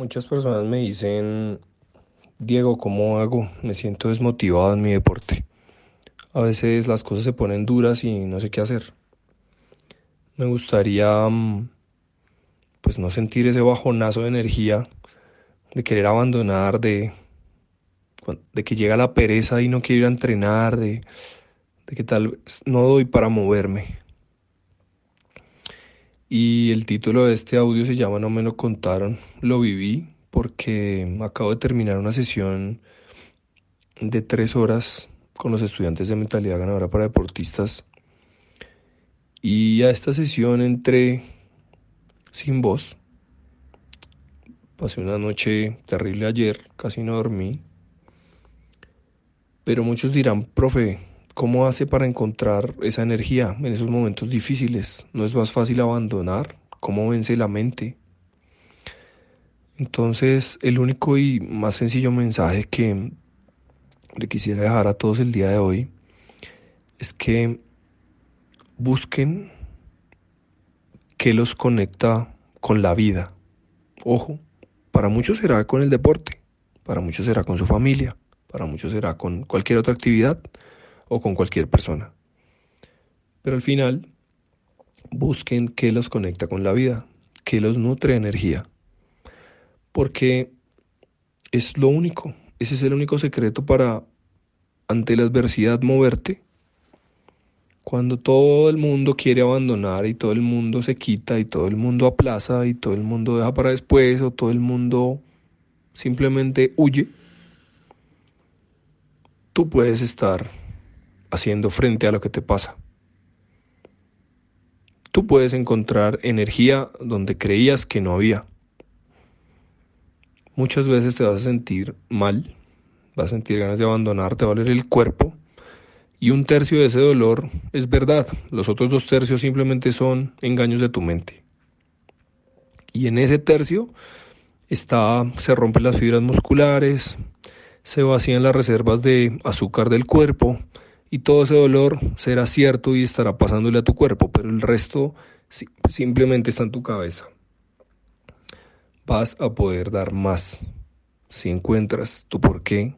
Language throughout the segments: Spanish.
Muchas personas me dicen, Diego, ¿cómo hago? Me siento desmotivado en mi deporte. A veces las cosas se ponen duras y no sé qué hacer. Me gustaría, mm, pues, no sentir ese bajonazo de energía, de querer abandonar, de, de que llega la pereza y no quiero ir a entrenar, de, de que tal vez no doy para moverme. Y el título de este audio se llama No me lo contaron, lo viví porque acabo de terminar una sesión de tres horas con los estudiantes de mentalidad ganadora para deportistas. Y a esta sesión entré sin voz. Pasé una noche terrible ayer, casi no dormí. Pero muchos dirán, profe, ¿Cómo hace para encontrar esa energía en esos momentos difíciles? ¿No es más fácil abandonar? ¿Cómo vence la mente? Entonces, el único y más sencillo mensaje que le quisiera dejar a todos el día de hoy es que busquen qué los conecta con la vida. Ojo, para muchos será con el deporte, para muchos será con su familia, para muchos será con cualquier otra actividad o con cualquier persona. Pero al final, busquen qué los conecta con la vida, qué los nutre energía. Porque es lo único, ese es el único secreto para, ante la adversidad, moverte. Cuando todo el mundo quiere abandonar y todo el mundo se quita y todo el mundo aplaza y todo el mundo deja para después o todo el mundo simplemente huye, tú puedes estar haciendo frente a lo que te pasa. Tú puedes encontrar energía donde creías que no había. Muchas veces te vas a sentir mal, vas a sentir ganas de abandonar, te el cuerpo. Y un tercio de ese dolor es verdad, los otros dos tercios simplemente son engaños de tu mente. Y en ese tercio está, se rompen las fibras musculares, se vacían las reservas de azúcar del cuerpo, y todo ese dolor será cierto y estará pasándole a tu cuerpo, pero el resto simplemente está en tu cabeza. Vas a poder dar más si encuentras tu por qué,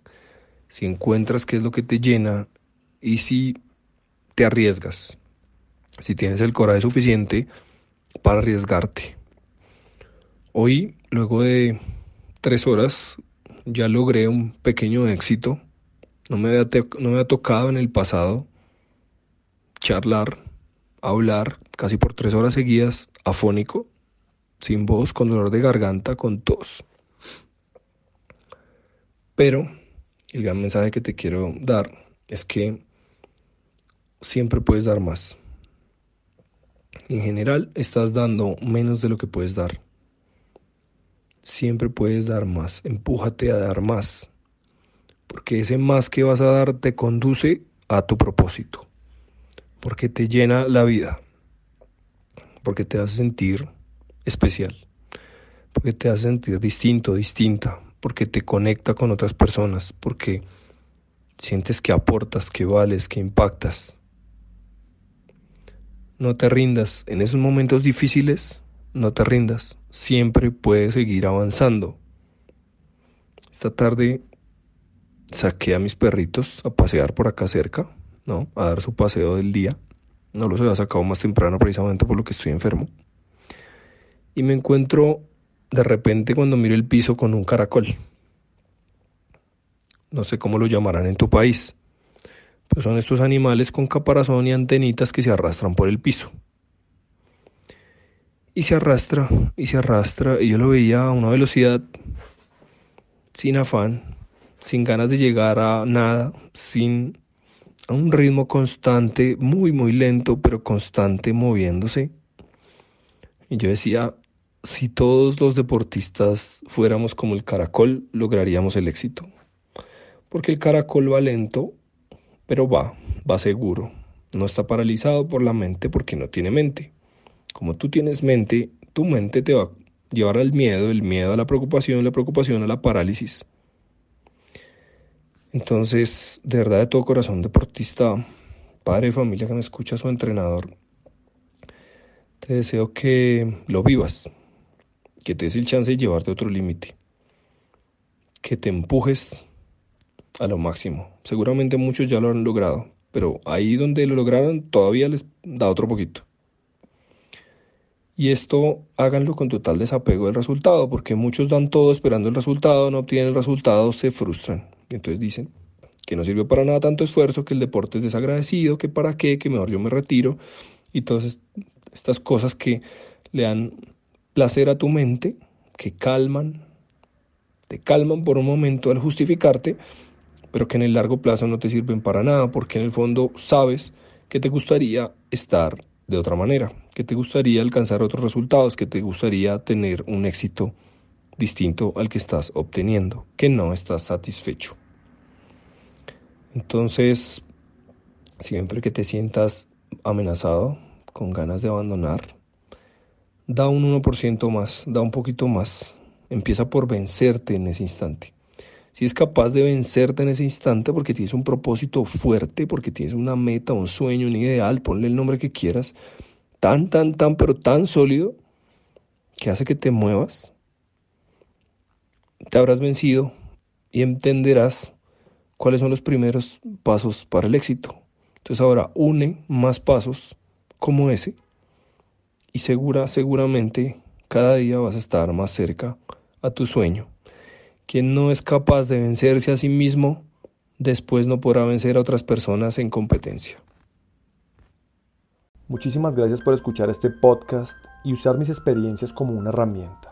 si encuentras qué es lo que te llena y si te arriesgas, si tienes el coraje suficiente para arriesgarte. Hoy, luego de tres horas, ya logré un pequeño éxito no me, había no me tocado en el pasado charlar, hablar casi por tres horas seguidas, afónico, sin voz, con dolor de garganta, con tos. Pero el gran mensaje que te quiero dar es que siempre puedes dar más. En general estás dando menos de lo que puedes dar. Siempre puedes dar más. Empújate a dar más porque ese más que vas a dar te conduce a tu propósito, porque te llena la vida, porque te hace sentir especial, porque te hace sentir distinto, distinta, porque te conecta con otras personas, porque sientes que aportas, que vales, que impactas. No te rindas en esos momentos difíciles, no te rindas, siempre puedes seguir avanzando. Esta tarde saqué a mis perritos a pasear por acá cerca, ¿no? A dar su paseo del día. No los había sacado más temprano precisamente por lo que estoy enfermo. Y me encuentro de repente cuando miro el piso con un caracol. No sé cómo lo llamarán en tu país. Pues son estos animales con caparazón y antenitas que se arrastran por el piso. Y se arrastra, y se arrastra, y yo lo veía a una velocidad sin afán, sin ganas de llegar a nada, sin a un ritmo constante, muy, muy lento, pero constante moviéndose. Y yo decía, si todos los deportistas fuéramos como el caracol, lograríamos el éxito. Porque el caracol va lento, pero va, va seguro. No está paralizado por la mente porque no tiene mente. Como tú tienes mente, tu mente te va a llevar al miedo, el miedo a la preocupación, la preocupación a la parálisis. Entonces, de verdad, de todo corazón, deportista, padre de familia que me escucha, su entrenador, te deseo que lo vivas, que te des el chance de llevarte a otro límite, que te empujes a lo máximo. Seguramente muchos ya lo han logrado, pero ahí donde lo lograron todavía les da otro poquito. Y esto háganlo con total desapego del resultado, porque muchos dan todo esperando el resultado, no obtienen el resultado, se frustran. Entonces dicen que no sirvió para nada tanto esfuerzo, que el deporte es desagradecido, que para qué, que mejor yo me retiro. Y todas estas cosas que le dan placer a tu mente, que calman, te calman por un momento al justificarte, pero que en el largo plazo no te sirven para nada, porque en el fondo sabes que te gustaría estar de otra manera, que te gustaría alcanzar otros resultados, que te gustaría tener un éxito distinto al que estás obteniendo, que no estás satisfecho. Entonces, siempre que te sientas amenazado, con ganas de abandonar, da un 1% más, da un poquito más, empieza por vencerte en ese instante. Si es capaz de vencerte en ese instante porque tienes un propósito fuerte, porque tienes una meta, un sueño, un ideal, ponle el nombre que quieras, tan, tan, tan, pero tan sólido, que hace que te muevas, te habrás vencido y entenderás cuáles son los primeros pasos para el éxito. Entonces ahora une más pasos como ese y segura, seguramente cada día vas a estar más cerca a tu sueño. Quien no es capaz de vencerse a sí mismo, después no podrá vencer a otras personas en competencia. Muchísimas gracias por escuchar este podcast y usar mis experiencias como una herramienta.